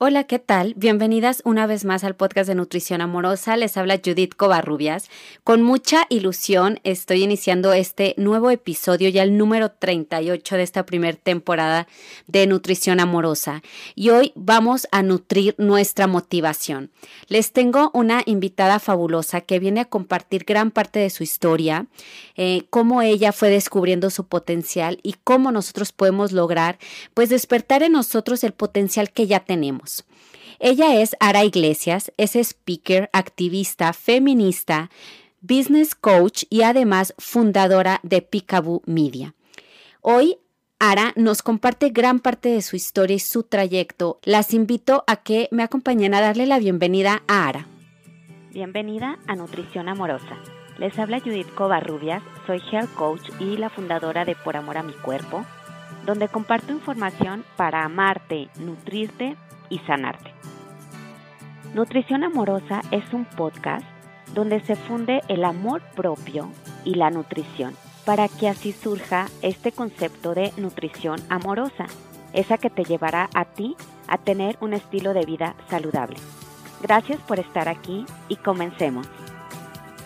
Hola, ¿qué tal? Bienvenidas una vez más al podcast de Nutrición Amorosa. Les habla Judith Covarrubias. Con mucha ilusión estoy iniciando este nuevo episodio, ya el número 38 de esta primera temporada de Nutrición Amorosa. Y hoy vamos a nutrir nuestra motivación. Les tengo una invitada fabulosa que viene a compartir gran parte de su historia, eh, cómo ella fue descubriendo su potencial y cómo nosotros podemos lograr, pues, despertar en nosotros el potencial que ya tenemos. Ella es Ara Iglesias, es speaker, activista, feminista, business coach y además fundadora de Picaboo Media. Hoy Ara nos comparte gran parte de su historia y su trayecto. Las invito a que me acompañen a darle la bienvenida a Ara. Bienvenida a Nutrición Amorosa. Les habla Judith Covarrubias, soy Health Coach y la fundadora de Por Amor a mi Cuerpo, donde comparto información para amarte, nutrirte y sanarte. Nutrición Amorosa es un podcast donde se funde el amor propio y la nutrición para que así surja este concepto de nutrición amorosa, esa que te llevará a ti a tener un estilo de vida saludable. Gracias por estar aquí y comencemos.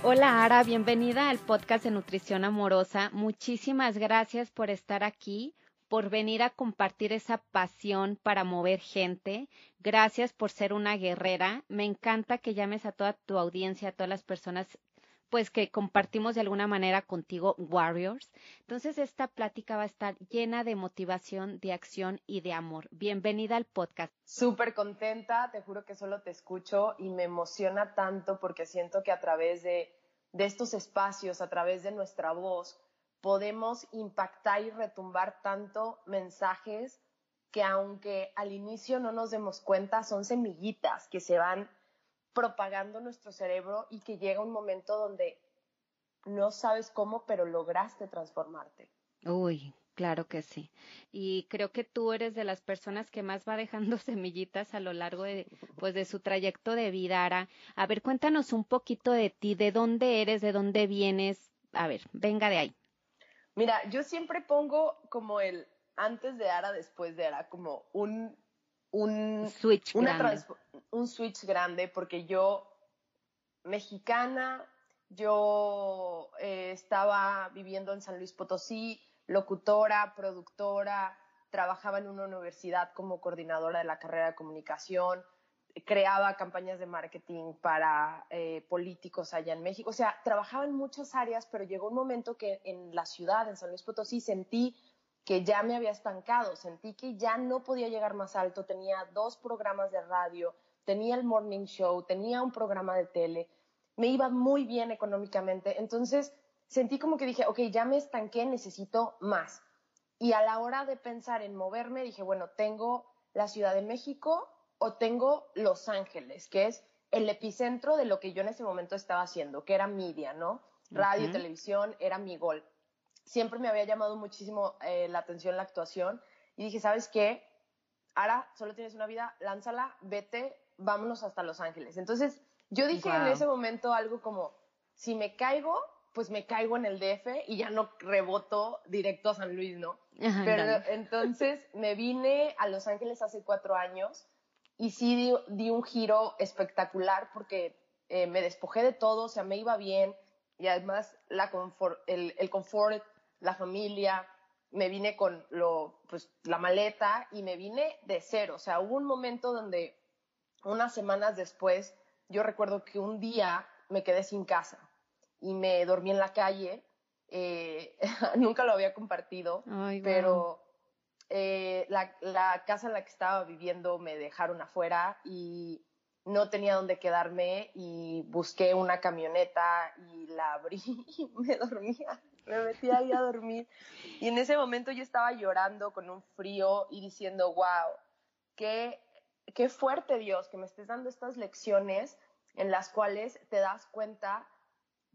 Hola Ara, bienvenida al podcast de Nutrición Amorosa. Muchísimas gracias por estar aquí por venir a compartir esa pasión para mover gente. Gracias por ser una guerrera. Me encanta que llames a toda tu audiencia, a todas las personas pues que compartimos de alguna manera contigo Warriors. Entonces esta plática va a estar llena de motivación, de acción y de amor. Bienvenida al podcast. Súper contenta, te juro que solo te escucho y me emociona tanto porque siento que a través de, de estos espacios, a través de nuestra voz, podemos impactar y retumbar tanto mensajes que aunque al inicio no nos demos cuenta, son semillitas que se van propagando nuestro cerebro y que llega un momento donde no sabes cómo, pero lograste transformarte. Uy, claro que sí. Y creo que tú eres de las personas que más va dejando semillitas a lo largo de, pues, de su trayecto de vida, Ara. A ver, cuéntanos un poquito de ti, de dónde eres, de dónde vienes. A ver, venga de ahí. Mira, yo siempre pongo como el antes de Ara, después de Ara, como un, un switch grande. un switch grande, porque yo, mexicana, yo eh, estaba viviendo en San Luis Potosí, locutora, productora, trabajaba en una universidad como coordinadora de la carrera de comunicación, creaba campañas de marketing para eh, políticos allá en México. O sea, trabajaba en muchas áreas, pero llegó un momento que en la ciudad, en San Luis Potosí, sentí que ya me había estancado, sentí que ya no podía llegar más alto. Tenía dos programas de radio, tenía el morning show, tenía un programa de tele, me iba muy bien económicamente. Entonces sentí como que dije, ok, ya me estanqué, necesito más. Y a la hora de pensar en moverme, dije, bueno, tengo la Ciudad de México, o tengo Los Ángeles, que es el epicentro de lo que yo en ese momento estaba haciendo, que era media, ¿no? Radio, televisión, era mi gol. Siempre me había llamado muchísimo eh, la atención la actuación y dije, ¿sabes qué? Ahora solo tienes una vida, lánzala, vete, vámonos hasta Los Ángeles. Entonces, yo dije en ese momento algo como, si me caigo, pues me caigo en el DF y ya no reboto directo a San Luis, ¿no? Pero entonces me vine a Los Ángeles hace cuatro años y sí di, un giro espectacular porque eh, me despojé de todo, o sea, me iba bien y además la el, el confort, la familia, me vine con lo, pues, la maleta y me vine de cero. O sea, hubo un momento donde unas semanas después, yo recuerdo que un día me quedé sin casa y me dormí en la calle. Eh, nunca lo había compartido, pero eh, la, casa en la que estaba viviendo me dejaron afuera y no tenía dónde quedarme y busqué una camioneta y la abrí y me dormía, me metí ahí a dormir. Y en ese momento yo estaba llorando con un frío y diciendo, wow, qué, qué fuerte Dios que me estés dando estas lecciones en las cuales te das cuenta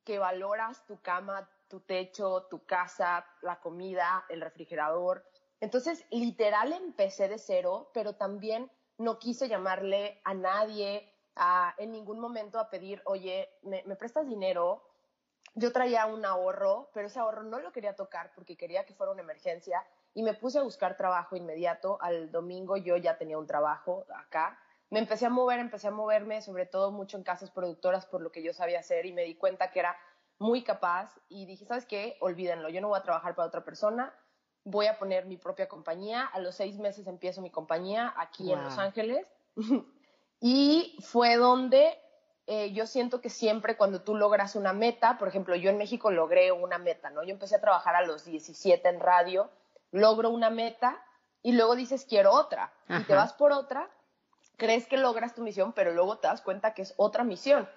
que valoras tu cama, tu techo, tu casa, la comida, el refrigerador, entonces, literal empecé de cero, pero también no quise llamarle a nadie a, en ningún momento a pedir, oye, ¿me, prestas dinero? Yo traía un ahorro, pero ese ahorro no lo quería tocar porque quería que fuera una emergencia y me puse a buscar trabajo inmediato. Al domingo yo ya tenía un trabajo acá me empecé a mover, empecé a moverme, sobre todo mucho en casas productoras por lo que yo sabía hacer y me di cuenta que era muy capaz y dije, ¿sabes qué? Olvídenlo, yo no voy a trabajar para otra persona, voy a poner mi propia compañía. A los seis meses empiezo mi compañía aquí en Los Ángeles y fue donde eh, yo siento que siempre cuando tú logras una meta, por ejemplo, yo en México logré una meta, ¿no? Yo empecé a trabajar a los 17 en radio, logro una meta y luego dices quiero otra y te vas por otra, crees que logras tu misión, pero luego te das cuenta que es otra misión.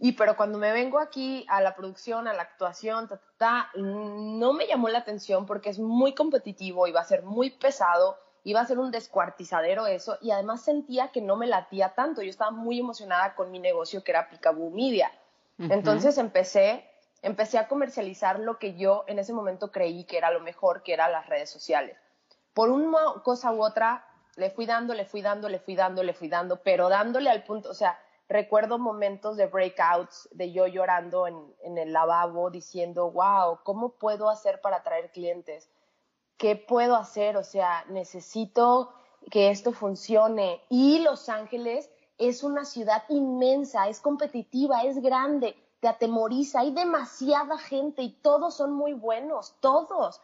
Y pero cuando me vengo aquí a la producción, a la actuación, ta, ta, ta, no me llamó la atención porque es muy competitivo y va a ser muy pesado, iba a ser un descuartizadero eso y además sentía que no me latía tanto. Yo estaba muy emocionada con mi negocio que era Picaboo Media. Entonces empecé empecé a comercializar lo que yo en ese momento creí que era lo mejor, que eran las redes sociales. Por una cosa u otra, le fui dando, le fui dando, le fui dando, le fui dando, pero dándole al punto, o sea, recuerdo momentos de breakouts, de yo llorando en, en el lavabo diciendo, wow, ¿cómo puedo hacer para atraer clientes? ¿Qué puedo hacer? O sea, necesito que esto funcione. Y Los Ángeles es una ciudad inmensa, es competitiva, es grande, te atemoriza, hay demasiada gente y todos son muy buenos, todos.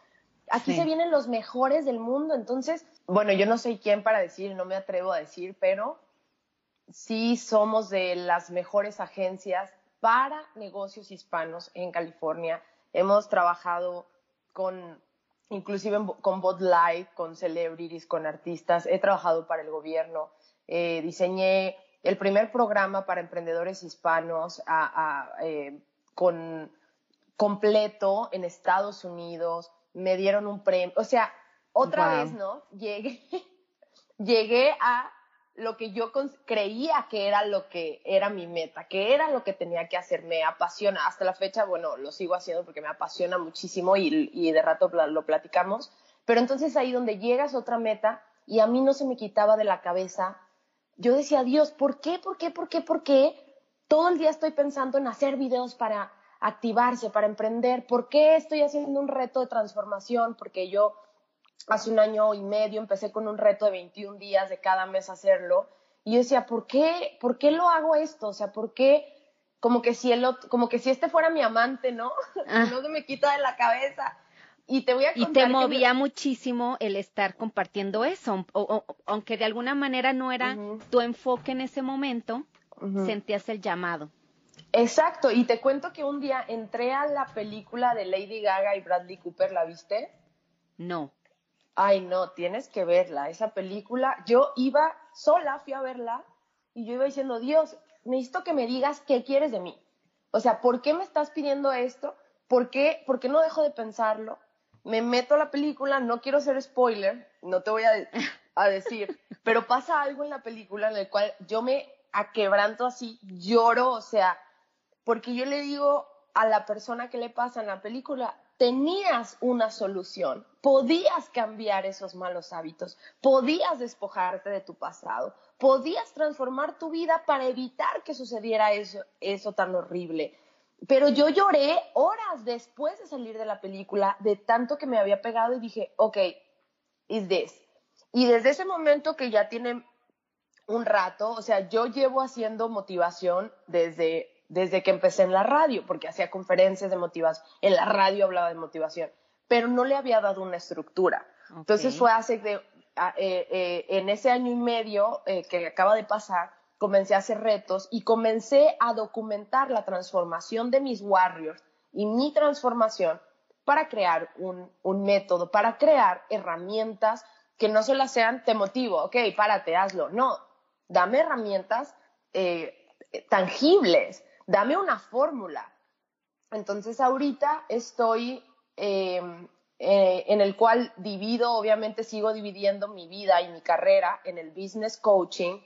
Aquí se vienen los mejores del mundo, entonces, bueno, yo no soy quién para decir, no me atrevo a decir, pero sí somos de las mejores agencias para negocios hispanos en California. Hemos trabajado con, inclusive con Bud Light, con celebrities, con artistas. He trabajado para el gobierno. Eh, diseñé el primer programa para emprendedores hispanos eh, con completo en Estados Unidos. Me dieron un premio. O sea, otra vez, ¿no? Llegué, llegué a lo que yo creía que era lo que era mi meta, que era lo que tenía que hacer. Me apasiona. Hasta la fecha, bueno, lo sigo haciendo porque me apasiona muchísimo y, y de rato lo platicamos. Pero entonces ahí donde llegas otra meta y a mí no se me quitaba de la cabeza, yo decía, Dios, ¿por qué, por qué, por qué, por qué? Todo el día estoy pensando en hacer videos para activarse, para emprender. ¿Por qué estoy haciendo un reto de transformación? Porque yo hace un año y medio empecé con un reto de 21 días de cada mes hacerlo. Y yo decía, ¿por qué, ¿por qué lo hago esto? O sea, ¿por qué? Como que si, el como que si este fuera mi amante, ¿no? Ah. no se me quita de la cabeza. Y te voy a contar Y te movía muchísimo el estar compartiendo eso, aunque de alguna manera no era tu enfoque en ese momento, sentías el llamado. Exacto, y te cuento que un día entré a la película de Lady Gaga y Bradley Cooper, ¿la viste? No ay no, tienes que verla, esa película. Yo iba sola, fui a verla y yo iba diciendo, Dios, necesito que me digas qué quieres de mí. O sea, ¿por qué me estás pidiendo esto? ¿Por qué, ¿Por qué no dejo de pensarlo? Me meto a la película, no quiero ser spoiler, no te voy a, a decir, pero pasa algo en la película en el cual yo me aquebranto así, lloro, o sea, porque yo le digo a la persona que le pasa en la película, tenías una solución, podías cambiar esos malos hábitos, podías despojarte de tu pasado, podías transformar tu vida para evitar que sucediera eso, eso tan horrible. Pero yo lloré horas después de salir de la película, de tanto que me había pegado y dije, ok, is this. Y desde ese momento que ya tiene un rato, o sea, yo llevo haciendo motivación desde desde que empecé en la radio, porque hacía conferencias de motivación, en la radio hablaba de motivación, pero no le había dado una estructura. Entonces fue hace de, eh, eh, en ese año y medio eh, que acaba de pasar, comencé a hacer retos y comencé a documentar la transformación de mis warriors y mi transformación para crear un, un método, para crear herramientas que no solo sean te motivo, ok, párate, hazlo. No, dame herramientas tangibles dame una fórmula. Entonces ahorita estoy eh, eh, en el cual divido, obviamente sigo dividiendo mi vida y mi carrera en el business coaching.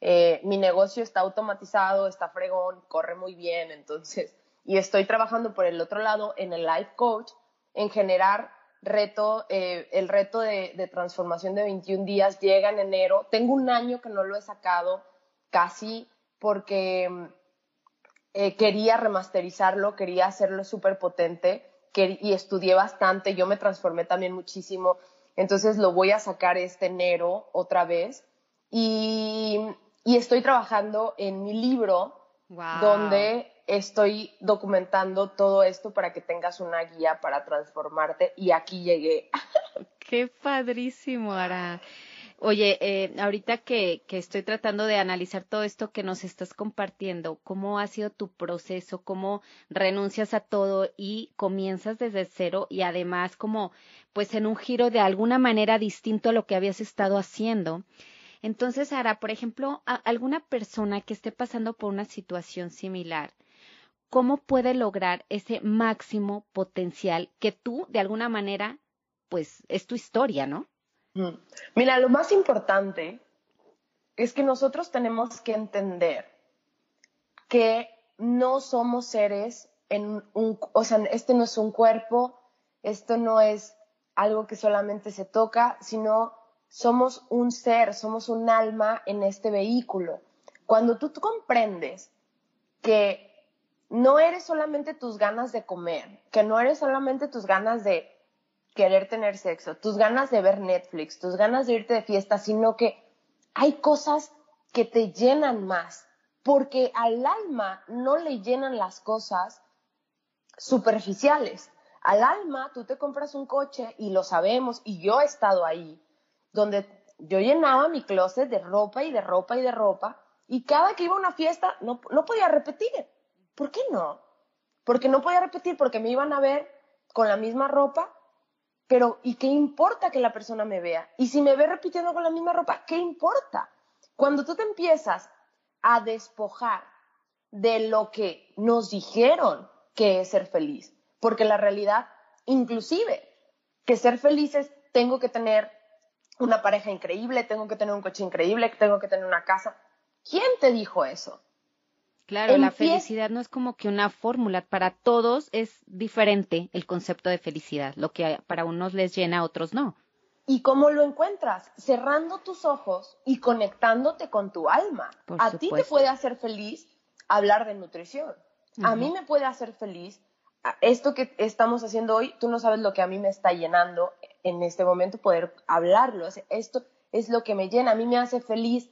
Eh, mi negocio está automatizado, está fregón, corre muy bien, entonces, y estoy trabajando por el otro lado en el life coach, en generar reto, el reto de, de transformación de 21 días llega en enero. Tengo un año que no lo he sacado casi porque eh, quería remasterizarlo, quería hacerlo súper potente y estudié bastante, yo me transformé también muchísimo, entonces lo voy a sacar este enero otra vez y, y estoy trabajando en mi libro donde estoy documentando todo esto para que tengas una guía para transformarte y aquí llegué. Qué padrísimo, Ara. Oye, eh, ahorita que, que, estoy tratando de analizar todo esto que nos estás compartiendo, ¿cómo ha sido tu proceso? ¿Cómo renuncias a todo y comienzas desde cero y además como pues en un giro de alguna manera distinto a lo que habías estado haciendo? Entonces, Ara, por ejemplo, alguna persona que esté pasando por una situación similar, ¿cómo puede lograr ese máximo potencial que tú de alguna manera pues es tu historia, ¿no? Mira, lo más importante es que nosotros tenemos que entender que no somos seres en un, o sea, este no es un cuerpo, esto no es algo que solamente se toca, sino somos un ser, somos un alma en este vehículo. Cuando tú, comprendes que no eres solamente tus ganas de comer, que no eres solamente tus ganas de querer tener sexo, tus ganas de ver Netflix, tus ganas de irte de fiesta, sino que hay cosas que te llenan más, porque al alma no le llenan las cosas superficiales. Al alma tú te compras un coche y lo sabemos, y yo he estado ahí, donde yo llenaba mi closet de ropa y de ropa y de ropa, y cada que iba a una fiesta no, no podía repetir. ¿Por qué no? Porque no podía repetir porque me iban a ver con la misma ropa pero, ¿y qué importa que la persona me vea? Y si me ve repitiendo con la misma ropa, ¿qué importa? Cuando tú te empiezas a despojar de lo que nos dijeron que es ser feliz, porque la realidad, inclusive, que ser feliz es, tengo que tener una pareja increíble, tengo que tener un coche increíble, tengo que tener una casa. ¿Quién te dijo eso? Claro, la felicidad no es como que una fórmula, para todos es diferente el concepto de felicidad, lo que para unos les llena, a otros no. ¿Y cómo lo encuentras? Cerrando tus ojos y conectándote con tu alma. a ti te puede hacer feliz hablar de nutrición. A mí me puede hacer feliz esto que estamos haciendo hoy, tú no sabes lo que a mí me está llenando en este momento poder hablarlo. Esto es lo que me llena, a mí me hace feliz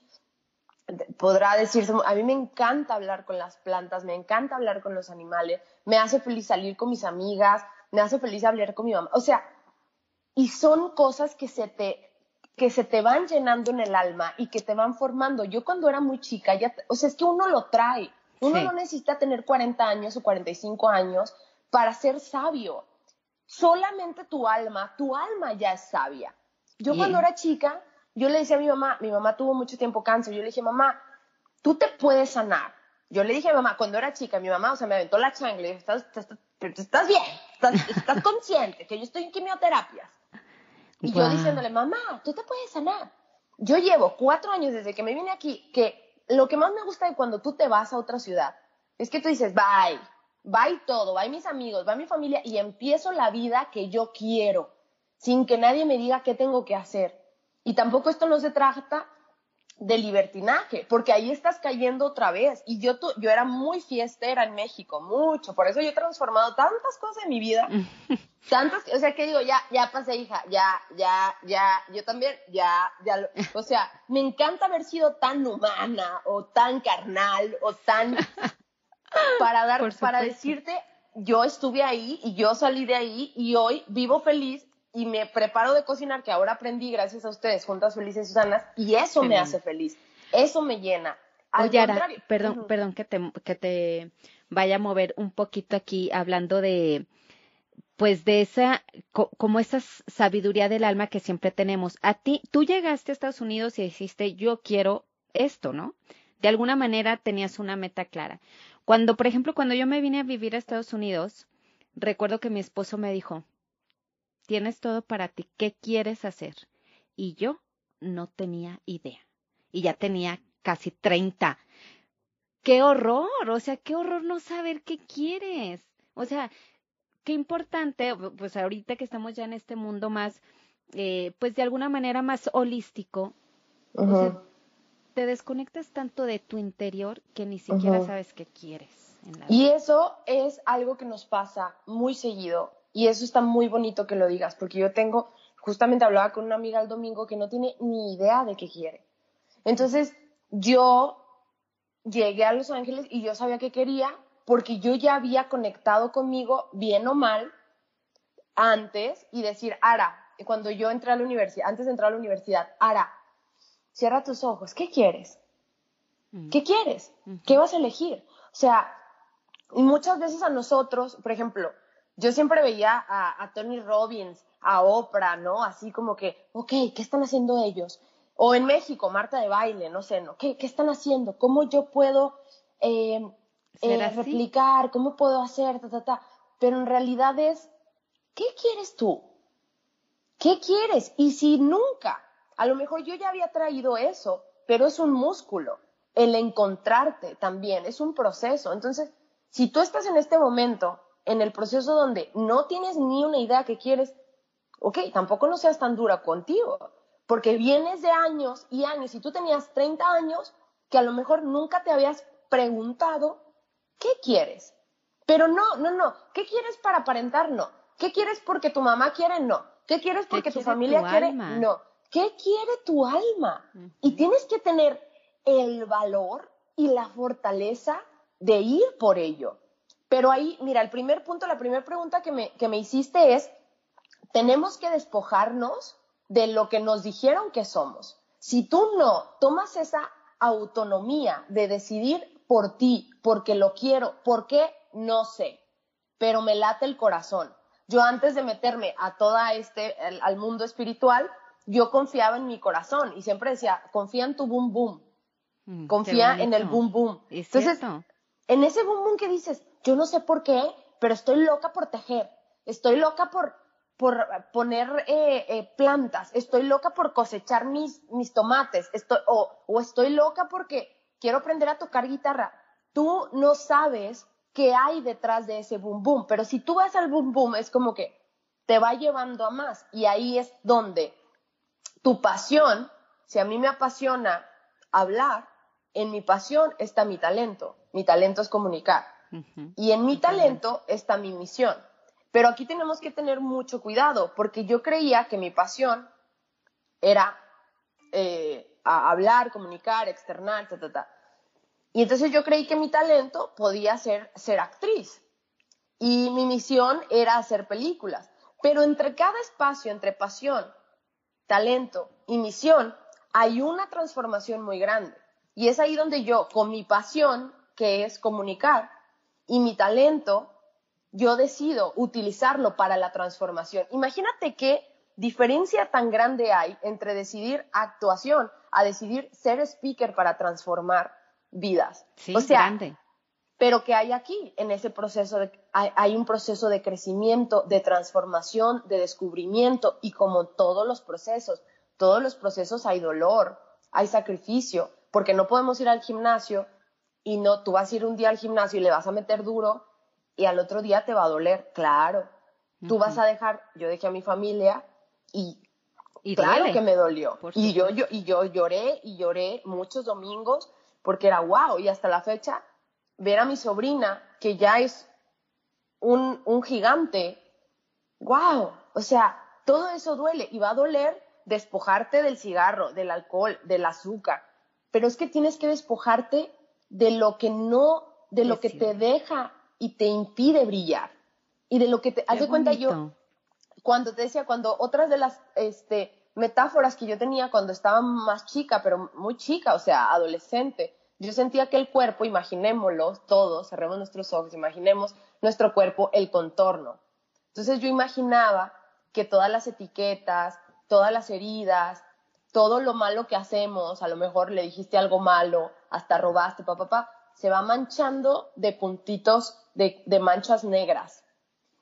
podrá decirse, a mí me encanta hablar con las plantas, me encanta hablar con los animales, me hace feliz salir con mis amigas, me hace feliz hablar con mi mamá. O sea, y son cosas que se te que se te van llenando en el alma y que te van formando. Yo cuando era muy chica, ya, o sea, es que uno lo trae. Uno no necesita tener 40 años o 45 años para ser sabio. Solamente tu alma, tu alma ya es sabia. Yo cuando era chica, yo le decía a mi mamá, mi mamá tuvo mucho tiempo cáncer, yo le dije, mamá, tú te puedes sanar. Yo le dije a mi mamá, cuando era chica, mi mamá, o sea, me aventó la chancla, le dije, estás, estás, bien, estás, consciente que yo estoy en quimioterapias. Y yo diciéndole, mamá, tú te puedes sanar. Yo llevo cuatro años desde que me vine aquí, que lo que más me gusta de cuando tú te vas a otra ciudad es que tú dices, bye, bye todo, bye mis amigos, bye mi familia, y empiezo la vida que yo quiero, sin que nadie me diga qué tengo que hacer. Y tampoco esto no se trata de libertinaje, porque ahí estás cayendo otra vez. Y yo, yo era muy fiestera en México, mucho. Por eso yo he transformado tantas cosas en mi vida. tantas, o sea, que digo, ya, ya pasé, hija, ya, ya, ya, yo también, ya, ya. o sea, me encanta haber sido tan humana o tan carnal o tan... para dar, para decirte, yo estuve ahí y yo salí de ahí y hoy vivo feliz y me preparo de cocinar, que ahora aprendí gracias a ustedes, Juntas Felices y Sanas, y eso me hace feliz, eso me llena. Oye, perdón, perdón que te, que te vaya a mover un poquito aquí hablando de, pues de esa, como esa sabiduría del alma que siempre tenemos. A ti, tú llegaste a Estados Unidos y dijiste, yo quiero esto, ¿no? De alguna manera tenías una meta clara. Cuando, por ejemplo, cuando yo me vine a vivir a Estados Unidos, recuerdo que mi esposo me dijo, tienes todo para ti, ¿qué quieres hacer? Y yo no tenía idea. Y ya tenía casi 30. ¡Qué horror! O sea, qué horror no saber qué quieres. O sea, qué importante, pues ahorita que estamos ya en este mundo más, eh, pues de alguna manera más holístico, te desconectas tanto de tu interior que ni siquiera sabes qué quieres. y eso es algo que nos pasa muy seguido y eso está muy bonito que lo digas, porque yo tengo, justamente hablaba con una amiga el domingo que no tiene ni idea de qué quiere. Entonces, yo llegué a Los Ángeles y yo sabía que quería porque yo ya había conectado conmigo, bien o mal, antes y decir, Ara, cuando yo entré a la universidad, antes de entrar a la universidad, Ara, cierra tus ojos, ¿qué quieres? Mm. ¿Qué quieres? ¿Qué vas a elegir? O sea, muchas veces a nosotros, por ejemplo, yo siempre veía a, Tony Robbins, a Oprah, ¿no? Así como que, ok, ¿qué están haciendo ellos? O en México, Marta de baile, no sé, ¿no? ¿Qué, están haciendo? ¿Cómo yo puedo eh, eh, replicar? ¿Cómo puedo hacer? Ta, ta, ta. Pero en realidad es, ¿qué quieres tú? ¿Qué quieres? Y si nunca, a lo mejor yo ya había traído eso, pero es un músculo. El encontrarte también es un proceso. Entonces, si tú estás en este momento, en el proceso donde no tienes ni una idea que quieres, ok, tampoco no seas tan dura contigo, porque vienes de años y años, y tú tenías 30 años que a lo mejor nunca te habías preguntado, ¿qué quieres? Pero no, no, no, ¿qué quieres para aparentar? No. ¿Qué quieres porque tu mamá quiere? No. ¿Qué quieres porque tu familia quiere? No. ¿Qué quiere tu alma? Y tienes que tener el valor y la fortaleza de ir por ello. Pero ahí, mira, el primer punto, la primera pregunta que me, que me hiciste es, tenemos que despojarnos de lo que nos dijeron que somos. Si tú no tomas esa autonomía de decidir por ti, porque lo quiero, ¿por qué? No sé, pero me late el corazón. Yo antes de meterme a toda este, al mundo espiritual, yo confiaba en mi corazón y siempre decía, confía en tu boom boom, mm, confía en el boom boom. Entonces, en ese boom boom que dices, yo no sé por qué, pero estoy loca por tejer, estoy loca por, por poner eh, eh, plantas, estoy loca por cosechar mis, mis tomates, estoy, o, o estoy loca porque quiero aprender a tocar guitarra. Tú no sabes qué hay detrás de ese boom boom, pero si tú vas al boom boom es como que te va llevando a más y ahí es donde tu pasión, si a mí me apasiona hablar, en mi pasión está mi talento. Mi talento es comunicar. Y en mi talento está mi misión. Pero aquí tenemos que tener mucho cuidado, porque yo creía que mi pasión era eh, hablar, comunicar, externar, ta, ta, ta. Y entonces yo creí que mi talento podía ser ser actriz. Y mi misión era hacer películas. Pero entre cada espacio, entre pasión, talento y misión, hay una transformación muy grande. Y es ahí donde yo, con mi pasión, que es comunicar, y mi talento, yo decido utilizarlo para la transformación. Imagínate qué diferencia tan grande hay entre decidir actuación a decidir ser speaker para transformar vidas. Sí, o sea, grande. pero que hay aquí en ese proceso de, hay, un proceso de crecimiento, de transformación, de descubrimiento y como todos los procesos, todos los procesos hay dolor, hay sacrificio, porque no podemos ir al gimnasio y no, tú vas a ir un día al gimnasio y le vas a meter duro y al otro día te va a doler, claro. Tú vas a dejar, yo dejé a mi familia y, claro que me dolió. Y yo, yo, y yo lloré y lloré muchos domingos porque era wow. Y hasta la fecha, ver a mi sobrina, que ya es un, un gigante, wow. O sea, todo eso duele y va a doler despojarte del cigarro, del alcohol, del azúcar, pero es que tienes que despojarte de lo que no, de lo que te deja y te impide brillar. Y de lo que te, haz de cuenta yo, cuando te decía, cuando otras de las, este, metáforas que yo tenía cuando estaba más chica, pero muy chica, o sea, adolescente, yo sentía que el cuerpo, imaginémoslo todos, cerremos nuestros ojos, imaginemos nuestro cuerpo, el contorno. Entonces yo imaginaba que todas las etiquetas, todas las heridas, todo lo malo que hacemos, a lo mejor le dijiste algo malo, hasta robaste, papá, papá, se va manchando de puntitos, de, de manchas negras.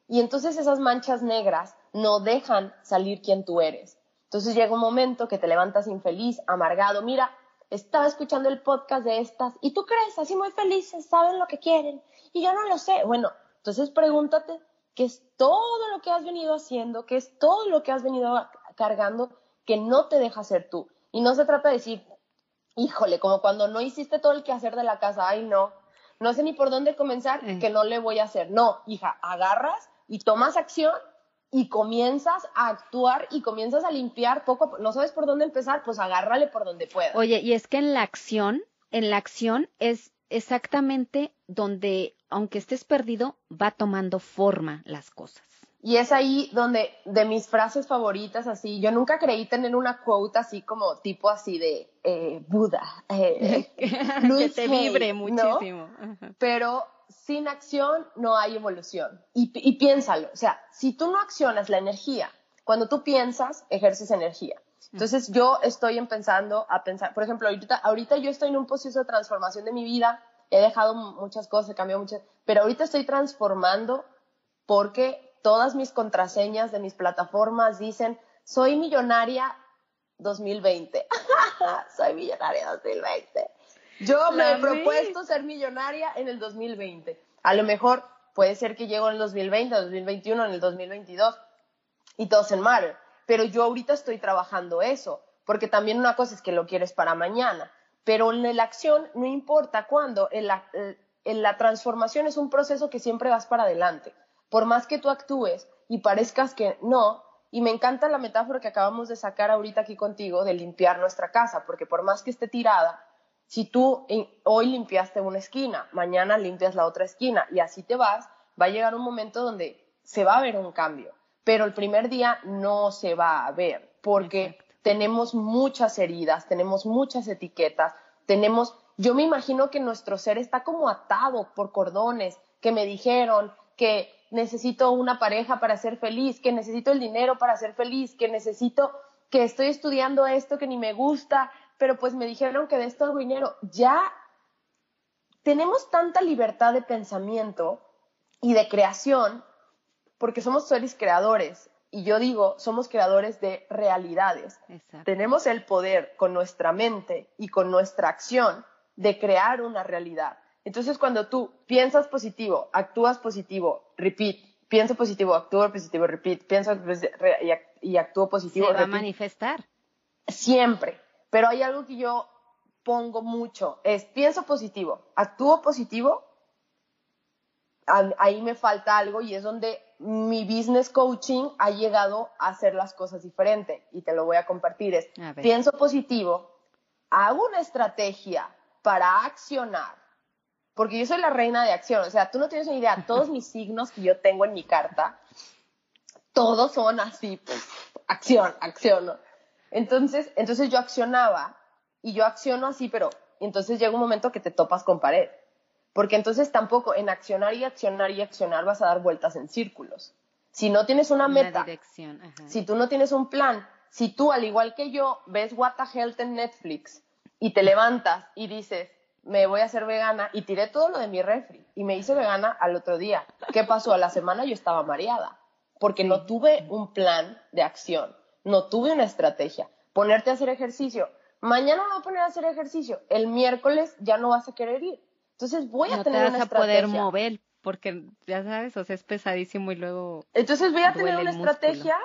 Y entonces esas manchas negras no dejan salir quien tú eres. Entonces llega un momento que te levantas infeliz, amargado. Mira, estaba escuchando el podcast de estas y tú crees así muy felices, saben lo que quieren y yo no lo sé. Bueno, entonces pregúntate qué es todo lo que has venido haciendo, qué es todo lo que has venido cargando que no te deja ser tú. Y no se trata de decir, híjole, como cuando no hiciste todo el quehacer de la casa, ay no, no sé ni por dónde comenzar, que no le voy a hacer. No, hija, agarras y tomas acción y comienzas a actuar y comienzas a limpiar poco a poco. No sabes por dónde empezar, pues agárrale por donde puedas. Oye, y es que en la acción, en la acción es exactamente donde, aunque estés perdido, va tomando forma las cosas. Y es ahí donde, de mis frases favoritas, así, yo nunca creí tener una quote así como tipo así de eh, Buda, eh, que te vibre muchísimo. Pero sin acción no hay evolución. Y, y piénsalo, o sea, si tú no accionas la energía, cuando tú piensas, ejerces energía. Entonces yo estoy empezando a pensar, por ejemplo, ahorita, ahorita yo estoy en un proceso de transformación de mi vida, he dejado muchas cosas, he cambiado muchas, pero ahorita estoy transformando porque todas mis contraseñas de mis plataformas dicen, soy millonaria 2020. soy millonaria 2020. Yo me he propuesto ser millonaria en el 2020. A lo mejor puede ser que llego en el 2020, en el 2021, en el 2022 y todo en matter. Pero yo ahorita estoy trabajando eso, porque también una cosa es que lo quieres para mañana, pero en la acción no importa cuándo, en la, en la transformación es un proceso que siempre vas para adelante. Por más que tú actúes y parezcas que no, y me encanta la metáfora que acabamos de sacar ahorita aquí contigo de limpiar nuestra casa, porque por más que esté tirada, si tú hoy limpiaste una esquina, mañana limpias la otra esquina y así te vas, va a llegar un momento donde se va a ver un cambio, pero el primer día no se va a ver porque tenemos muchas heridas, tenemos muchas etiquetas, tenemos, yo me imagino que nuestro ser está como atado por cordones que me dijeron que necesito una pareja para ser feliz, que necesito el dinero para ser feliz, que necesito que estoy estudiando esto que ni me gusta, pero pues me dijeron que de esto hago dinero. Ya tenemos tanta libertad de pensamiento y de creación porque somos seres creadores. Y yo digo, somos creadores de realidades. Tenemos el poder con nuestra mente y con nuestra acción de crear una realidad. Entonces, cuando tú piensas positivo, actúas positivo, repeat, pienso positivo, actúo positivo, repeat, pienso y actúo positivo. Se va a manifestar. Siempre. Pero hay algo que yo pongo mucho, es pienso positivo, actúo positivo, ahí me falta algo y es donde mi business coaching ha llegado a hacer las cosas diferente y te lo voy a compartir. Es, pienso positivo, hago una estrategia para accionar, porque yo soy la reina de acción, o sea, tú no tienes ni idea, todos mis signos que yo tengo en mi carta, todos son así, acción, acción. Entonces, entonces yo accionaba y yo acciono así, pero entonces llega un momento que te topas con pared. Porque entonces tampoco en accionar y accionar y accionar vas a dar vueltas en círculos. Si no tienes una meta, si tú no tienes un plan, si tú al igual que yo ves What the Health en Netflix y te levantas y dices, me voy a hacer vegana y tiré todo lo de mi refri y me hice vegana al otro día. ¿Qué pasó? A la semana yo estaba mareada porque no tuve un plan de acción no tuve una estrategia. Ponerte a hacer ejercicio. Mañana me voy a poner a hacer ejercicio. El miércoles ya no vas a querer ir. Entonces voy a tener una estrategia. No vas a poder mover porque ya sabes, o sea, es pesadísimo y luego. Entonces voy a tener una estrategia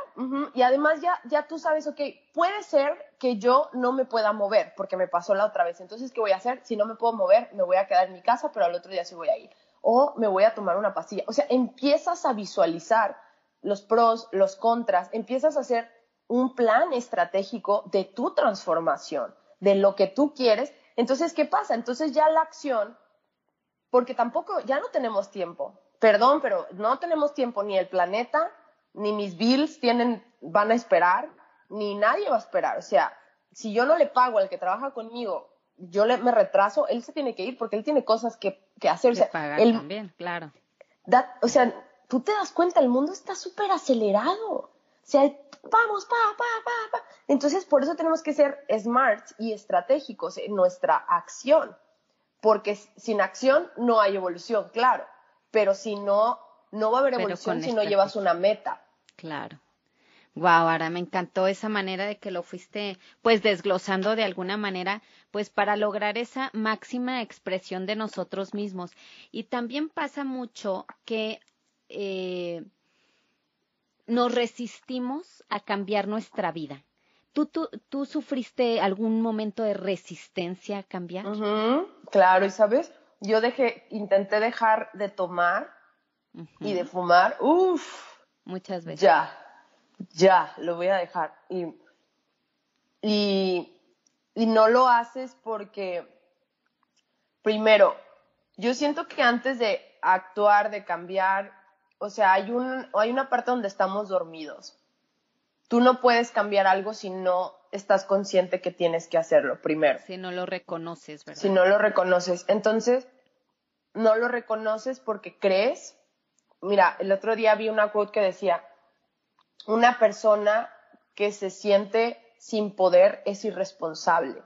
y además ya, ya tú sabes, ok, puede ser que yo no me pueda mover porque me pasó la otra vez. Entonces, ¿qué voy a hacer? Si no me puedo mover, me voy a quedar en mi casa, pero al otro día sí voy a ir. O me voy a tomar una pastilla. O sea, empiezas a visualizar los pros, los contras, empiezas a hacer un plan estratégico de tu transformación, de lo que tú quieres. Entonces, ¿qué pasa? Entonces ya la acción, porque tampoco, ya no tenemos tiempo. Perdón, pero no tenemos tiempo, ni el planeta, ni mis bills tienen, van a esperar, ni nadie va a esperar. O sea, si yo no le pago al que trabaja conmigo, yo le, me retraso, él se tiene que ir porque él tiene cosas que, que hacer. O sea, también, claro. o sea, tú te das cuenta, el mundo está súper acelerado. O sea, vamos, pa, pa, pa, pa. Entonces, por eso tenemos que ser smart y estratégicos en nuestra acción, porque sin acción no hay evolución, claro, pero si no, no va a haber evolución si no llevas una meta. Claro. Wow, ahora me encantó esa manera de que lo fuiste pues desglosando de alguna manera, pues para lograr esa máxima expresión de nosotros mismos. Y también pasa mucho que eh, nos resistimos a cambiar nuestra vida. ¿Tú, tú, tú sufriste algún momento de resistencia a cambiar? Claro, y sabes, yo dejé, intenté dejar de tomar y de fumar, uff, muchas veces. Ya, ya, lo voy a dejar. Y, y, y no lo haces porque, primero, yo siento que antes de actuar, de cambiar, o sea, hay, un, hay una parte donde estamos dormidos. Tú no puedes cambiar algo si no estás consciente que tienes que hacerlo primero. Si no lo reconoces, ¿verdad? Si no lo reconoces. Entonces, no lo reconoces porque crees. Mira, el otro día vi una quote que decía, una persona que se siente sin poder es irresponsable.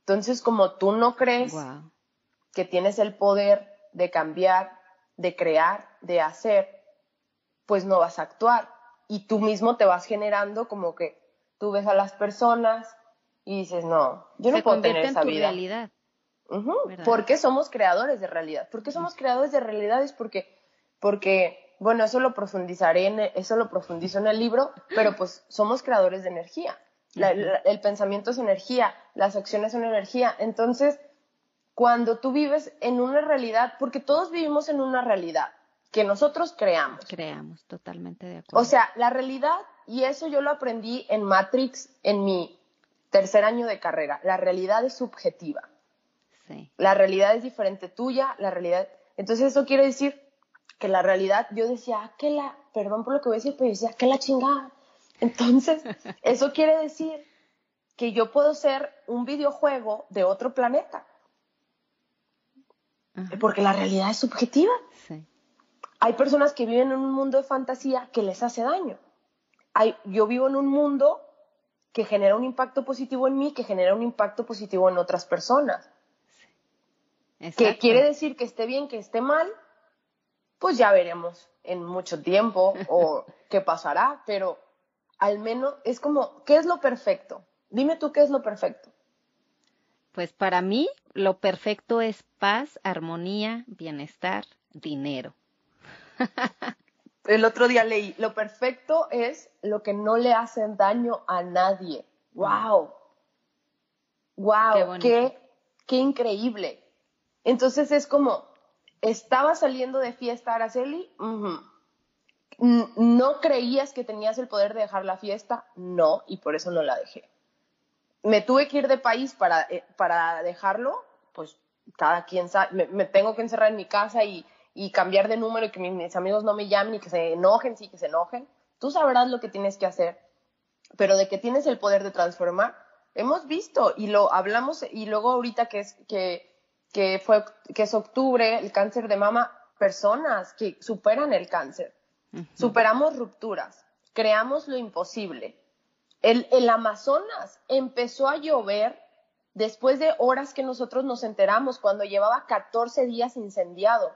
Entonces, como tú no crees que tienes el poder de cambiar, de crear, de hacer, pues no vas a actuar. Y tú mismo te vas generando como que tú ves a las personas y dices, no, yo no puedo tener esa vida. realidad. ¿Por qué somos creadores de realidad? ¿Por qué somos creadores de realidades? Porque, porque, bueno, eso lo profundizaré, en, eso lo profundizo en el libro, pero pues somos creadores de energía. el pensamiento es energía, las acciones son energía. Entonces, cuando tú vives en una realidad, porque todos vivimos en una realidad que nosotros creamos. Creamos, totalmente de acuerdo. O sea, la realidad, y eso yo lo aprendí en Matrix en mi tercer año de carrera, la realidad es subjetiva. Sí. La realidad es diferente tuya, la realidad. Entonces eso quiere decir que la realidad, yo decía, ah, que la, perdón por lo que voy a decir, pero yo decía, que la chingada. Entonces, eso quiere decir que yo puedo ser un videojuego de otro planeta porque la realidad es subjetiva. Hay personas que viven en un mundo de fantasía que les hace daño. Hay, yo vivo en un mundo que genera un impacto positivo en mí, que genera un impacto positivo en otras personas. Que quiere decir que esté bien, que esté mal, pues ya veremos en mucho tiempo o qué pasará, pero al menos es como, ¿qué es lo perfecto? Dime tú qué es lo perfecto. Pues para mí lo perfecto es paz, armonía, bienestar, dinero. El otro día leí, lo perfecto es lo que no le hace daño a nadie. ¡Wow! ¡Wow! Qué, qué, increíble! Entonces es como, estaba saliendo de fiesta Araceli, ¿no creías que tenías el poder de dejar la fiesta? No, y por eso no la dejé me tuve que ir de país para, eh, para dejarlo, pues cada quien sabe, me, tengo que encerrar en mi casa y, cambiar de número y que mis, amigos no me llamen y que se enojen, sí, que se enojen. Tú sabrás lo que tienes que hacer, pero de que tienes el poder de transformar, hemos visto y lo hablamos y luego ahorita que es que, que fue que es octubre, el cáncer de mama, personas que superan el cáncer, superamos rupturas, creamos lo imposible, el, Amazonas empezó a llover después de horas que nosotros nos enteramos, cuando llevaba 14 días incendiado.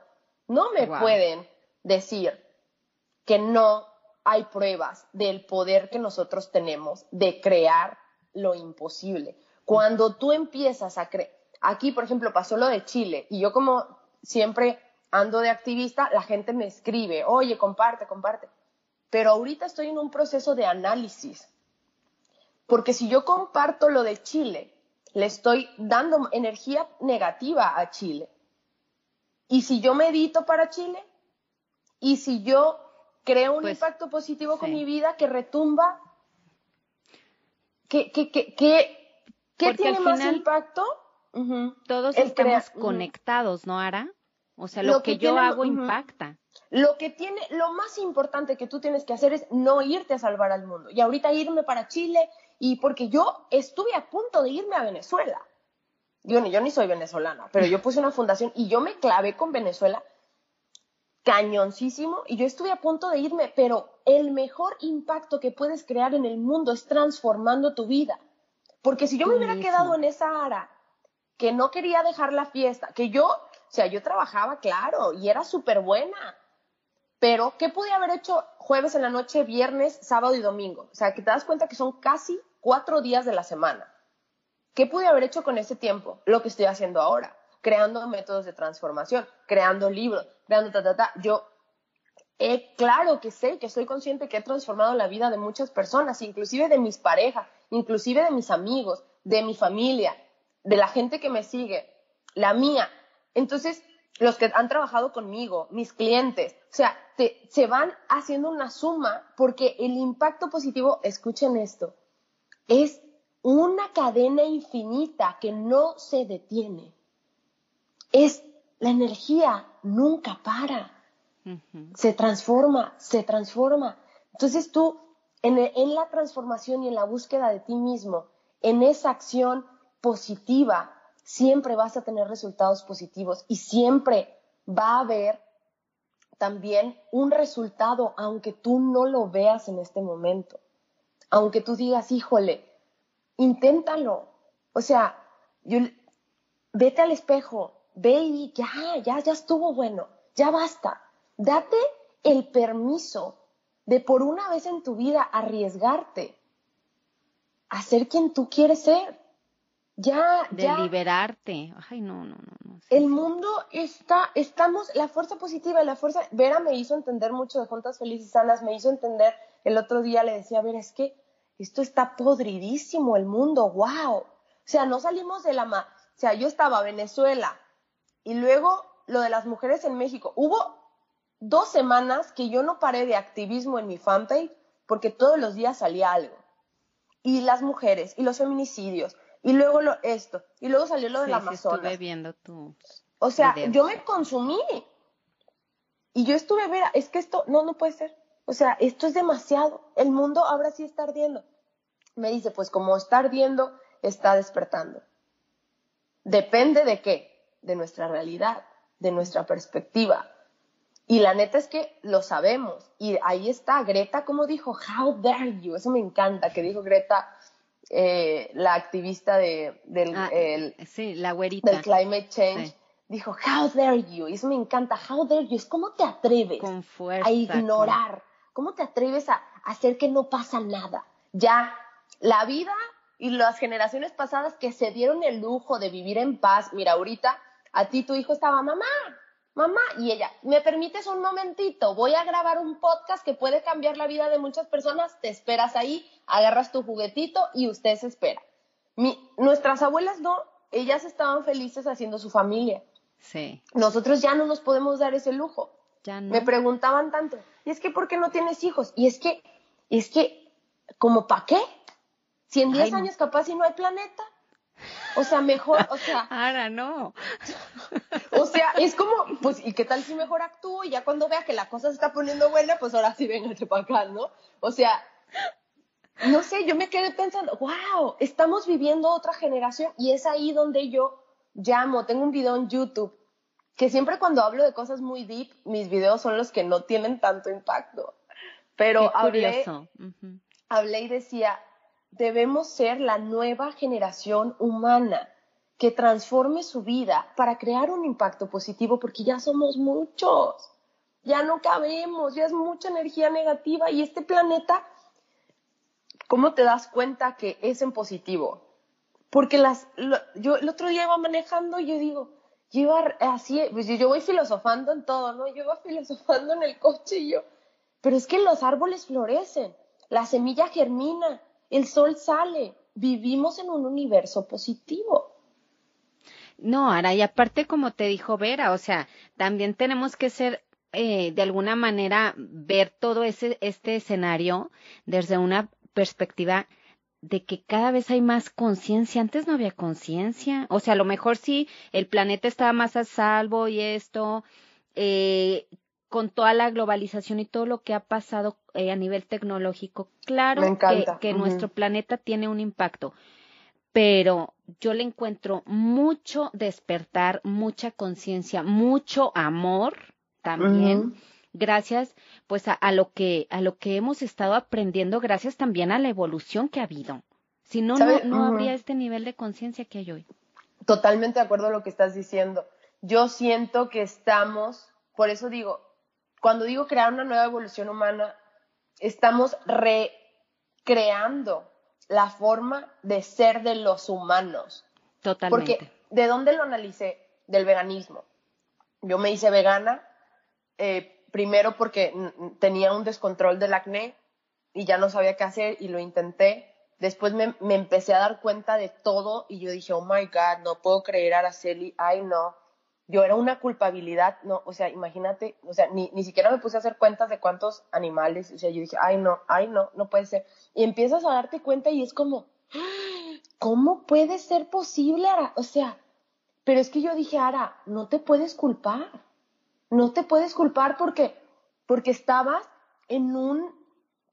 No me pueden decir que no hay pruebas del poder que nosotros tenemos de crear lo imposible. Cuando tú empiezas a creer, aquí por ejemplo pasó lo de Chile y yo como siempre ando de activista, la gente me escribe, oye, comparte, comparte. Pero ahorita estoy en un proceso de análisis porque si yo comparto lo de Chile, le estoy dando energía negativa a Chile. Y si yo medito para Chile, y si yo creo un pues, impacto positivo con mi vida que retumba, ¿qué, tiene más impacto? Todos estamos conectados, ¿no, Ara? O sea, lo, que, yo hago impacta. Lo que tiene, lo más importante que tú tienes que hacer es no irte a salvar al mundo. Y ahorita irme para Chile y porque yo estuve a punto de irme a Venezuela. Yo, yo ni soy venezolana, pero yo puse una fundación y yo me clavé con Venezuela cañoncísimo y yo estuve a punto de irme, pero el mejor impacto que puedes crear en el mundo es transformando tu vida. Porque si yo me hubiera quedado en esa ara que no quería dejar la fiesta, que yo, o sea, yo trabajaba, claro, y era súper buena, pero, ¿qué pude haber hecho jueves en la noche, viernes, sábado y domingo? O sea, que te das cuenta que son casi cuatro días de la semana. ¿Qué pude haber hecho con ese tiempo? Lo que estoy haciendo ahora, creando métodos de transformación, creando libros, creando ta, ta, ta. Yo, eh, claro que sé, que estoy consciente que he transformado la vida de muchas personas, inclusive de mis parejas, inclusive de mis amigos, de mi familia, de la gente que me sigue, la mía. Entonces, los que han trabajado conmigo, mis clientes, o sea, se van haciendo una suma porque el impacto positivo, escuchen esto, es una cadena infinita que no se detiene. Es la energía, nunca para. Se transforma, se transforma. Entonces tú, en, en la transformación y en la búsqueda de ti mismo, en esa acción positiva, siempre vas a tener resultados positivos y siempre va a haber también un resultado, aunque tú no lo veas en este momento. Aunque tú digas, híjole, inténtalo. O sea, yo, vete al espejo, ve y ya, ya, ya estuvo bueno, ya basta. Date el permiso de por una vez en tu vida arriesgarte a ser quien tú quieres ser. Ya, de liberarte. Ay, no, no, no. el mundo está, estamos, la fuerza positiva, la fuerza, Vera me hizo entender mucho de Juntas Felices y Sanas, me hizo entender, el otro día le decía, Vera, es que esto está podridísimo el mundo, wow. O sea, no salimos de la... Ma o sea, yo estaba Venezuela y luego lo de las mujeres en México. Hubo dos semanas que yo no paré de activismo en mi fanpage porque todos los días salía algo. Y las mujeres, y los feminicidios, y luego lo, esto, y luego salió lo de la Amazonas. estuve viendo tu O sea, yo me consumí. Y yo estuve, ver, es que esto, no, no puede ser. O sea, esto es demasiado. El mundo ahora sí está ardiendo. Me dice, pues como está ardiendo, está despertando. Depende de qué? De nuestra realidad, de nuestra perspectiva. Y la neta es que lo sabemos. Y ahí está Greta, como dijo, how dare you. Eso me encanta, que dijo Greta, eh, la activista de, del, ah, sí, la del climate change. Dijo, how dare you. Y eso me encanta, how dare you. Es cómo te atreves a ignorar. ¿Cómo te atreves a hacer que no pasa nada? Ya, la vida y las generaciones pasadas que se dieron el lujo de vivir en paz. Mira, ahorita a ti tu hijo estaba, mamá, mamá, y ella, ¿me permites un momentito? Voy a grabar un podcast que puede cambiar la vida de muchas personas. Te esperas ahí, agarras tu juguetito y usted se espera. nuestras abuelas no, ellas estaban felices haciendo su familia. Sí. Nosotros ya no nos podemos dar ese lujo. Me preguntaban tanto, ¿y es que por qué no tienes hijos? Y es que, es que, ¿como para qué? Si en 10 años capaz si no hay planeta. O sea, mejor, o sea. Ahora no. O sea, es como, pues, ¿y qué tal si mejor actúo? Y ya cuando vea que la cosa se está poniendo buena, pues ahora sí véngate para acá, ¿no? O sea, no sé, yo me quedé pensando, wow, estamos viviendo otra generación y es ahí donde yo llamo, tengo un video en YouTube que siempre cuando hablo de cosas muy deep, mis videos son los que no tienen tanto impacto. Pero hablé, hablé y decía, debemos ser la nueva generación humana que transforme su vida para crear un impacto positivo porque ya somos muchos, ya no cabemos, ya es mucha energía negativa y este planeta, ¿cómo te das cuenta que es en positivo? Porque las, yo el otro día iba manejando y yo digo, yo iba así, pues yo voy filosofando en todo, ¿no? Yo iba filosofando en el coche y yo, pero es que los árboles florecen, la semilla germina, el sol sale, vivimos en un universo positivo. No, ahora, y aparte como te dijo Vera, o sea, también tenemos que ser eh, de alguna manera ver todo ese este escenario desde una perspectiva de que cada vez hay más conciencia. Antes no había conciencia. O sea, a lo mejor sí, el planeta estaba más a salvo y esto, eh, con toda la globalización y todo lo que ha pasado eh, a nivel tecnológico, claro que, nuestro planeta tiene un impacto, pero yo le encuentro mucho despertar, mucha conciencia, mucho amor también. gracias pues a, lo que a lo que hemos estado aprendiendo gracias también a la evolución que ha habido. Si no, no, habría este nivel de conciencia que hay hoy. Totalmente de acuerdo a lo que estás diciendo. Yo siento que estamos, por eso digo, cuando digo crear una nueva evolución humana, estamos recreando la forma de ser de los humanos. Totalmente. Porque, ¿de dónde lo analicé? Del veganismo. Yo me hice vegana eh, primero porque tenía un descontrol del acné y ya no sabía qué hacer y lo intenté. Después me, empecé a dar cuenta de todo y yo dije, oh my God, no puedo creer a Araceli, ay no, yo era una culpabilidad, no, o sea, imagínate, o sea, ni, ni siquiera me puse a hacer cuentas de cuántos animales, o sea, yo dije, ay no, ay no, no puede ser. Y empiezas a darte cuenta y es como, ¿cómo puede ser posible, Ara? O sea, pero es que yo dije, Ara, no te puedes culpar, no te puedes culpar porque, porque estabas en un,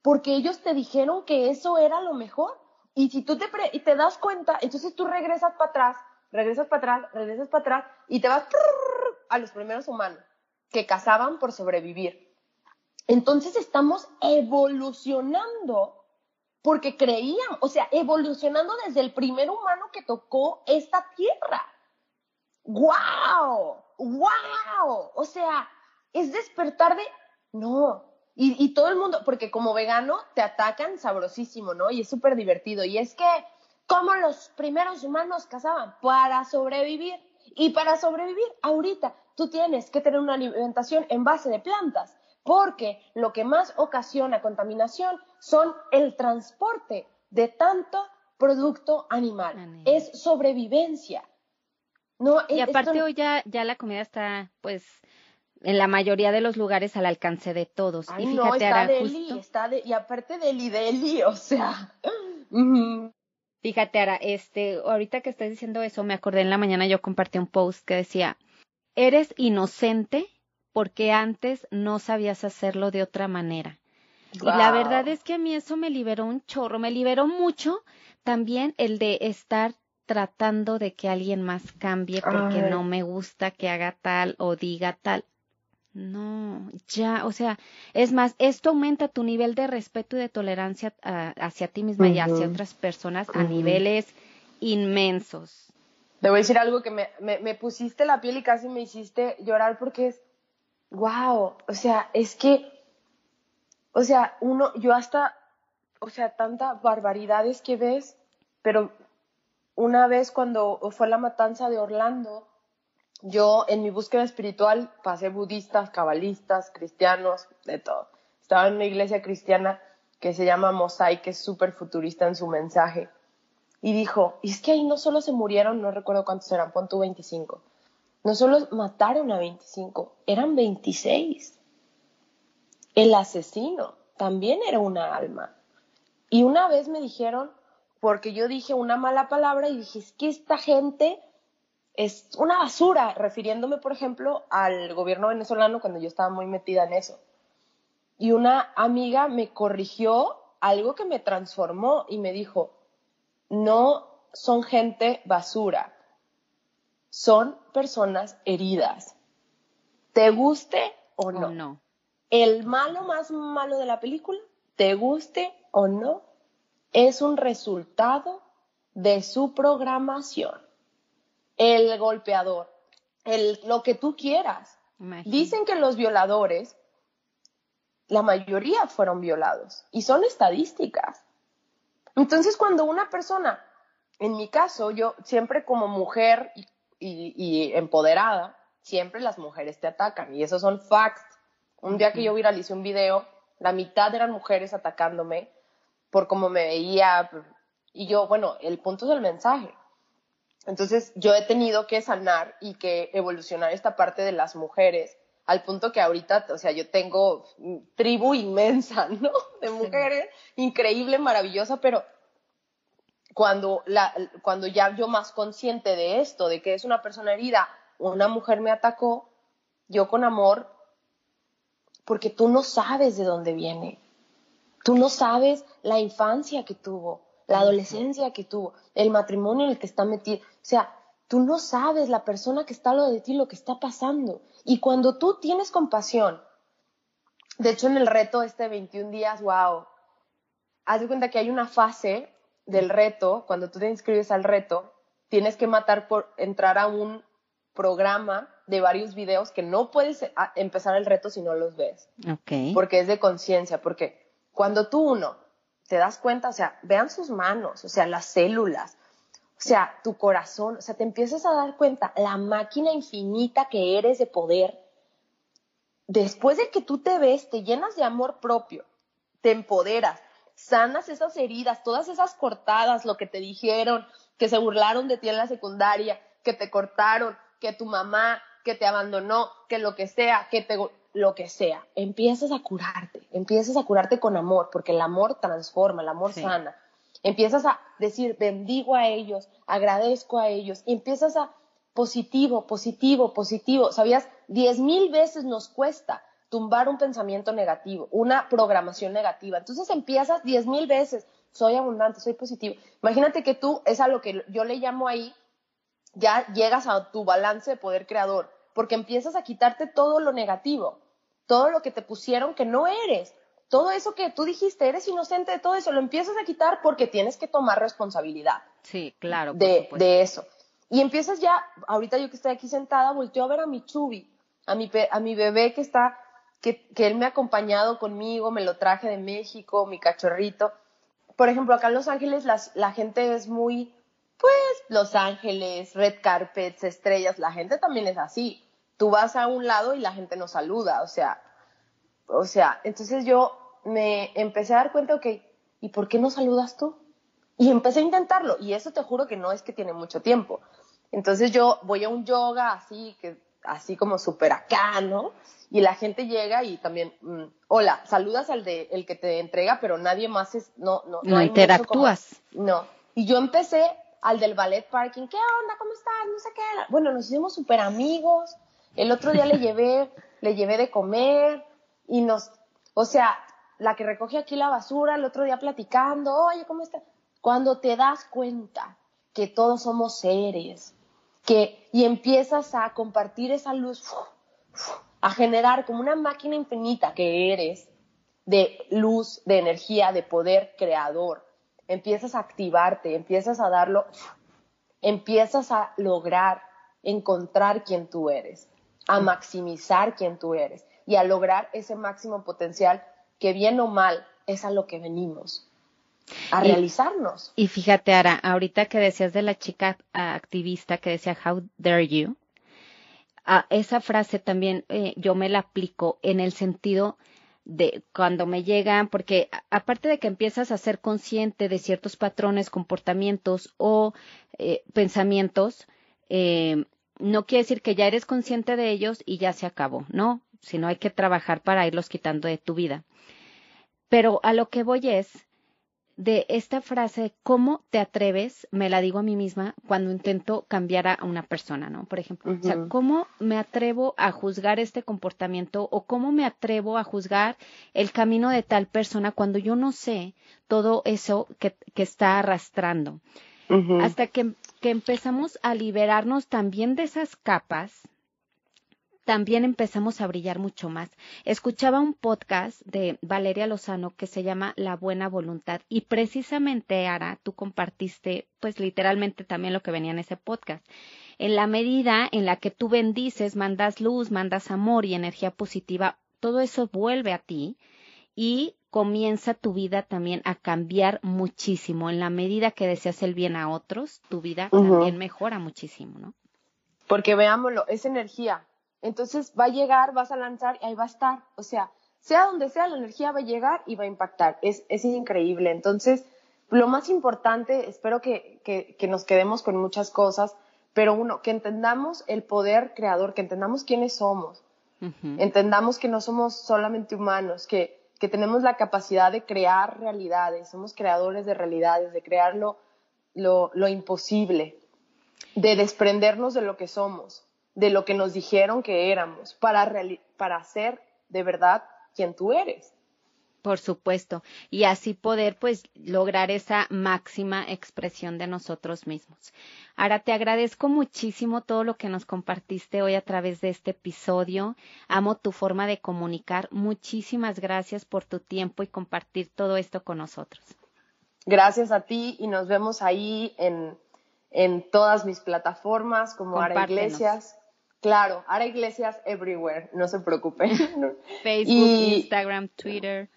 porque ellos te dijeron que eso era lo mejor. Y si tú te, y te das cuenta, entonces tú regresas para atrás regresas para atrás, regresas para atrás y te vas a los primeros humanos que cazaban por sobrevivir. Entonces estamos evolucionando porque creían, o sea, evolucionando desde el primer humano que tocó esta tierra. ¡Wow! ¡Wow! O sea, es despertar de, no. Y, y todo el mundo, porque como vegano te atacan sabrosísimo, ¿no? Y es súper divertido. Y es que ¿Cómo los primeros humanos cazaban? Para sobrevivir. Y para sobrevivir, ahorita tú tienes que tener una alimentación en base de plantas, porque lo que más ocasiona contaminación son el transporte de tanto producto animal. Es sobrevivencia. No, y aparte hoy ya, ya la comida está, pues, en la mayoría de los lugares al alcance de todos. y fíjate, no, está deli, está de, y aparte deli deli, o sea. Fíjate, Ara, este, ahorita que estás diciendo eso, me acordé en la mañana yo compartí un post que decía, eres inocente porque antes no sabías hacerlo de otra manera. Y la verdad es que a mí eso me liberó un chorro, me liberó mucho también el de estar tratando de que alguien más cambie porque no me gusta que haga tal o diga tal. No, ya, o sea, es más, esto aumenta tu nivel de respeto y de tolerancia ah, hacia ti misma y hacia otras personas a niveles inmensos. Te voy a decir algo que me, me, me, pusiste la piel y casi me hiciste llorar porque es, wow, o sea, es que, o sea, uno, yo hasta, o sea, tanta barbaridades que ves, pero una vez cuando fue la matanza de Orlando, yo en mi búsqueda espiritual pasé budistas, cabalistas, cristianos, de todo. Estaba en una iglesia cristiana que se llama Mosaic, que es súper futurista en su mensaje. Y dijo, y es que ahí no solo se murieron, no recuerdo cuántos eran, pon tú 25. No solo mataron a 25, eran 26. El asesino también era una alma. Y una vez me dijeron, porque yo dije una mala palabra y dije, es que esta gente es una basura, refiriéndome, por ejemplo, al gobierno venezolano cuando yo estaba muy metida en eso. Y una amiga me corrigió algo que me transformó y me dijo, no son gente basura, son personas heridas. ¿Te guste o no? no. El malo más malo de la película, te guste o no, es un resultado de su programación el golpeador, el, lo que tú quieras. Dicen que los violadores, la mayoría fueron violados y son estadísticas. Entonces, cuando una persona, en mi caso, yo siempre como mujer y, empoderada, siempre las mujeres te atacan y esos son facts. Un día que yo viralicé un video, la mitad eran mujeres atacándome por cómo me veía y yo, bueno, el punto es el mensaje. Entonces yo he tenido que sanar y que evolucionar esta parte de las mujeres al punto que ahorita, o sea, yo tengo tribu inmensa, ¿no? De mujeres, increíble, maravillosa, pero cuando, la, cuando ya yo más consciente de esto, de que es una persona herida, una mujer me atacó, yo con amor, porque tú no sabes de dónde viene, tú no sabes la infancia que tuvo, la adolescencia que tuvo, el matrimonio en el que está metido. O sea, tú no sabes la persona que está al lado de ti lo que está pasando. Y cuando tú tienes compasión, de hecho en el reto este 21 días, wow, haz de cuenta que hay una fase del reto, cuando tú te inscribes al reto, tienes que matar por entrar a un programa de varios videos que no puedes empezar el reto si no los ves. Okay. Porque es de conciencia, porque cuando tú uno te das cuenta, o sea, vean sus manos, o sea, las células, o sea, tu corazón, o sea, te empiezas a dar cuenta la máquina infinita que eres de poder. Después de que tú te ves, te llenas de amor propio, te empoderas, sanas esas heridas, todas esas cortadas, lo que te dijeron, que se burlaron de ti en la secundaria, que te cortaron, que tu mamá, que te abandonó, que lo que sea, que te lo que sea, empiezas a curarte, empiezas a curarte con amor, porque el amor transforma, el amor sana. Empiezas a decir, bendigo a ellos, agradezco a ellos, y empiezas a positivo, positivo, positivo. ¿Sabías? Diez mil veces nos cuesta tumbar un pensamiento negativo, una programación negativa. Entonces empiezas diez mil veces, soy abundante, soy positivo. Imagínate que tú, es a lo que yo le llamo ahí, ya llegas a tu balance de poder creador porque empiezas a quitarte todo lo negativo, todo lo que te pusieron que no eres, todo eso que tú dijiste, eres inocente de todo eso, lo empiezas a quitar porque tienes que tomar responsabilidad. Sí, claro. de, de, eso. Y empiezas ya, ahorita yo que estoy aquí sentada, volteo a ver a mi chubi, a mi, a mi bebé que está, que, que él me ha acompañado conmigo, me lo traje de México, mi cachorrito. Por ejemplo, acá en Los Ángeles las, la gente es muy, pues Los Ángeles, red carpets, estrellas, la gente también es así. Tú vas a un lado y la gente no saluda, o sea, o sea, entonces yo me empecé a dar cuenta, ok, ¿y por qué no saludas tú? Y empecé a intentarlo, y eso te juro que no es que tiene mucho tiempo. Entonces yo voy a un yoga así, que así como súper acá, ¿no? Y la gente llega y también, mm, hola, saludas al de el que te entrega, pero nadie más es, no, no, no, interactúas. no. Y yo empecé al del ballet parking, ¿qué onda? ¿Cómo estás? No sé qué. Bueno, nos hicimos súper amigos. El otro día le llevé, le llevé de comer y nos, o sea, la que recoge aquí la basura, el otro día platicando, oye, ¿cómo está? Cuando te das cuenta que todos somos seres, que, y empiezas a compartir esa luz, a generar como una máquina infinita que eres, de luz, de energía, de poder creador, empiezas a activarte, empiezas a darlo, empiezas a lograr encontrar quién tú eres, a maximizar quién tú eres y a lograr ese máximo potencial que bien o mal es a lo que venimos, a realizarnos. Y fíjate, Ara, ahorita que decías de la chica activista que decía, How dare you? A esa frase también eh, yo me la aplico en el sentido de cuando me llegan, porque aparte de que empiezas a ser consciente de ciertos patrones, comportamientos o eh, pensamientos, eh, no quiere decir que ya eres consciente de ellos y ya se acabó, no, sino hay que trabajar para irlos quitando de tu vida. Pero a lo que voy es, de esta frase, ¿cómo te atreves? Me la digo a mí misma cuando intento cambiar a una persona, ¿no? Por ejemplo, o sea, ¿cómo me atrevo a juzgar este comportamiento o cómo me atrevo a juzgar el camino de tal persona cuando yo no sé todo eso que, que está arrastrando? Hasta que, que empezamos a liberarnos también de esas capas, también empezamos a brillar mucho más. Escuchaba un podcast de Valeria Lozano que se llama La Buena Voluntad y precisamente, Ara, tú compartiste pues literalmente también lo que venía en ese podcast. En la medida en la que tú bendices, mandas luz, mandas amor y energía positiva, todo eso vuelve a ti y comienza tu vida también a cambiar muchísimo. En la medida que deseas el bien a otros, tu vida también mejora muchísimo, ¿no? Porque veámoslo, es energía. Entonces va a llegar, vas a lanzar y ahí va a estar. O sea, sea donde sea, la energía va a llegar y va a impactar. Es, es increíble. Entonces, lo más importante, espero que, que, nos quedemos con muchas cosas, pero uno, que entendamos el poder creador, que entendamos quiénes somos, entendamos que no somos solamente humanos, que, que tenemos la capacidad de crear realidades, somos creadores de realidades, de crear lo, lo, lo imposible, de desprendernos de lo que somos de lo que nos dijeron que éramos para, para ser de verdad quien tú eres. Por supuesto, y así poder pues lograr esa máxima expresión de nosotros mismos. Ahora te agradezco muchísimo todo lo que nos compartiste hoy a través de este episodio. Amo tu forma de comunicar. Muchísimas gracias por tu tiempo y compartir todo esto con nosotros. Gracias a ti y nos vemos ahí en, en todas mis plataformas como Ara Iglesias. Claro, ahora iglesias everywhere, no se preocupen. Facebook, Instagram, Twitter.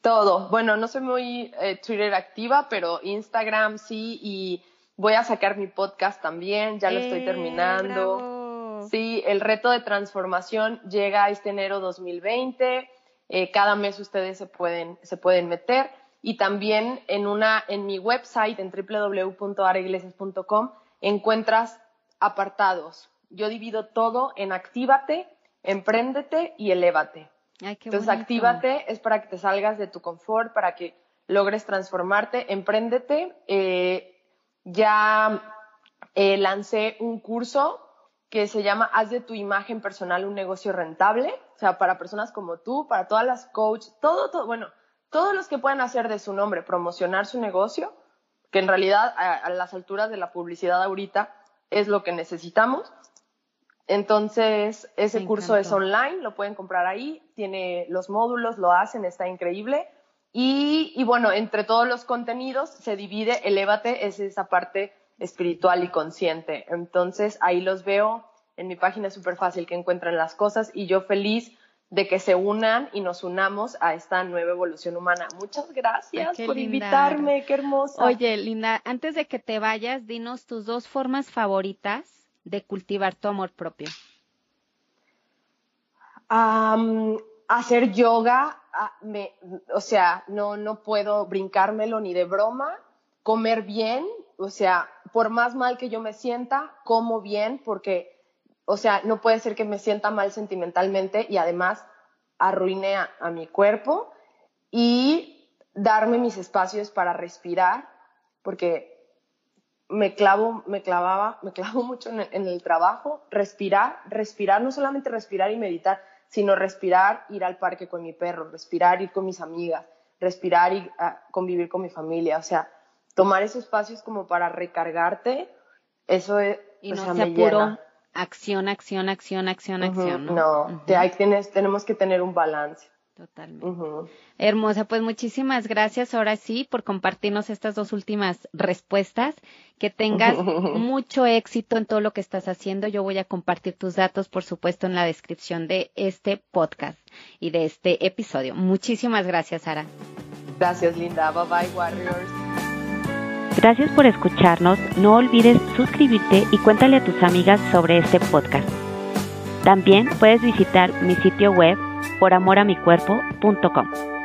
Todo. Bueno, no soy muy eh, Twitter activa, pero Instagram sí y voy a sacar mi podcast también, ya lo estoy eh, terminando. Sí, el reto de transformación llega este enero 2020. Eh, cada mes ustedes se pueden, se pueden meter y también en una en mi website en www.araiglesias.com encuentras apartados yo divido todo en actívate, empréndete y elévate. Entonces, actívate es para que te salgas de tu confort, para que logres transformarte, empréndete. Eh, ya eh, lancé un curso que se llama Haz de tu imagen personal un negocio rentable, o sea, para personas como tú, para todas las coaches, todo, todo, bueno, todos los que puedan hacer de su nombre, promocionar su negocio, que en realidad a, las alturas de la publicidad ahorita es lo que necesitamos. Entonces, ese curso es online, lo pueden comprar ahí, tiene los módulos, lo hacen, está increíble. Y, y bueno, entre todos los contenidos se divide, elévate, es esa parte espiritual y consciente. Entonces, ahí los veo en mi página, es súper fácil que encuentren las cosas y yo feliz de que se unan y nos unamos a esta nueva evolución humana. Muchas gracias por invitarme, qué hermosa. Oye, Linda, antes de que te vayas, dinos tus dos formas favoritas de cultivar tu amor propio. hacer yoga, ah, o sea, no, no puedo brincármelo ni de broma. Comer bien, o sea, por más mal que yo me sienta, como bien porque o sea, no puede ser que me sienta mal sentimentalmente y además arruine a, mi cuerpo y darme mis espacios para respirar, porque me clavo, me clavaba, me clavo mucho en el, trabajo, respirar, respirar, no solamente respirar y meditar, sino respirar, ir al parque con mi perro, respirar, ir con mis amigas, respirar y ah, convivir con mi familia, o sea, tomar esos espacios como para recargarte, eso es, y no sea puro acción, acción, acción, acción, acción. No, no tienes, tenemos que tener un balance. Totalmente. Hermosa, pues muchísimas gracias ahora sí por compartirnos estas dos últimas respuestas. Que tengas mucho éxito en todo lo que estás haciendo. Yo voy a compartir tus datos, por supuesto, en la descripción de este podcast y de este episodio. Muchísimas gracias, Sara. Gracias, Linda. Bye bye, Warriors. Gracias por escucharnos. No olvides suscribirte y cuéntale a tus amigas sobre este podcast. También puedes visitar mi sitio web poramoramicuerpo.com.